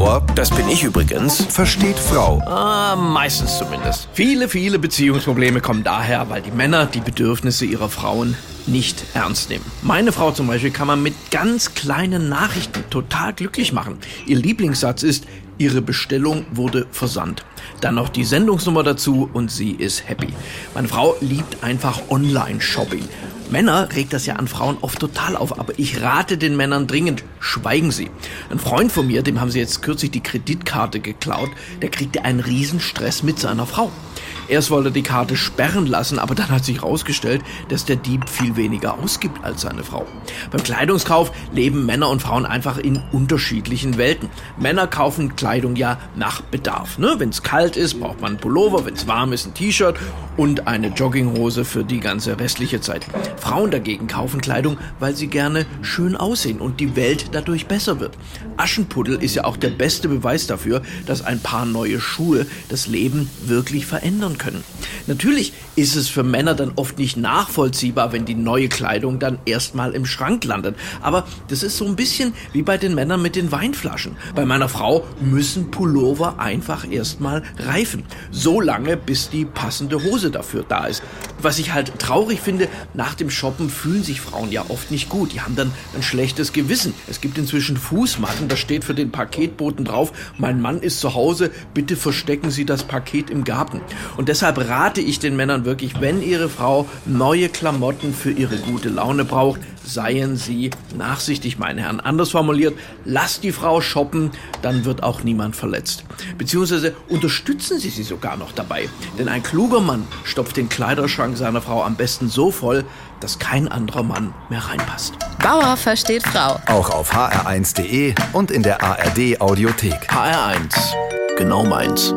Bauer Das bin ich übrigens. versteht Frau. Ah, meistens zumindest. Viele, viele Beziehungsprobleme kommen daher, weil die Männer die Bedürfnisse ihrer Frauen nicht ernst nehmen. Meine Frau zum Beispiel kann man mit ganz kleinen Nachrichten total glücklich machen. Ihr Lieblingssatz ist, ihre Bestellung wurde versandt. Dann noch die Sendungsnummer dazu und sie ist happy. Meine Frau liebt einfach Online-Shopping. Männer regt das ja an Frauen oft total auf, aber ich rate den Männern dringend, schweigen Sie. Ein Freund von mir, dem haben sie jetzt kürzlich die Kreditkarte geklaut, der kriegte einen Riesenstress mit seiner Frau. Erst wollte er die Karte sperren lassen, aber dann hat sich herausgestellt, dass der Dieb viel weniger ausgibt als seine Frau. Beim Kleidungskauf leben Männer und Frauen einfach in unterschiedlichen Welten. Männer kaufen Kleidung ja nach Bedarf. Ne? Wenn es kalt ist, braucht man einen Pullover, wenn es warm ist, ein T-Shirt und eine Jogginghose für die ganze restliche Zeit. Frauen dagegen kaufen Kleidung, weil sie gerne schön aussehen und die Welt dadurch besser wird. Aschenputtel ist ja auch der beste Beweis dafür, dass ein paar neue Schuhe das Leben wirklich verändern können. Natürlich ist es für Männer dann oft nicht nachvollziehbar, wenn die neue Kleidung dann erstmal im Schrank landet. Aber das ist so ein bisschen wie bei den Männern mit den Weinflaschen. Bei meiner Frau müssen Pullover einfach erstmal reifen. So lange, bis die passende Hose dafür da ist. Was ich halt traurig finde, nach dem Shoppen fühlen sich Frauen ja oft nicht gut. Die haben dann ein schlechtes Gewissen. Es gibt inzwischen Fußmatten, da steht für den Paketboten drauf, mein Mann ist zu Hause, bitte verstecken Sie das Paket im Garten. Und deshalb rate ich den Männern wirklich, wenn ihre Frau neue Klamotten für ihre gute Laune braucht, seien Sie nachsichtig, meine Herren. Anders formuliert, lasst die Frau shoppen, dann wird auch niemand verletzt. Beziehungsweise unterstützen Sie sie sogar noch dabei. Denn ein kluger Mann stopft den Kleiderschrank seiner Frau am besten so voll, dass kein anderer Mann mehr reinpasst. Bauer versteht Frau. Auch auf hr1.de und in der ARD Audiothek. HR1, genau meins.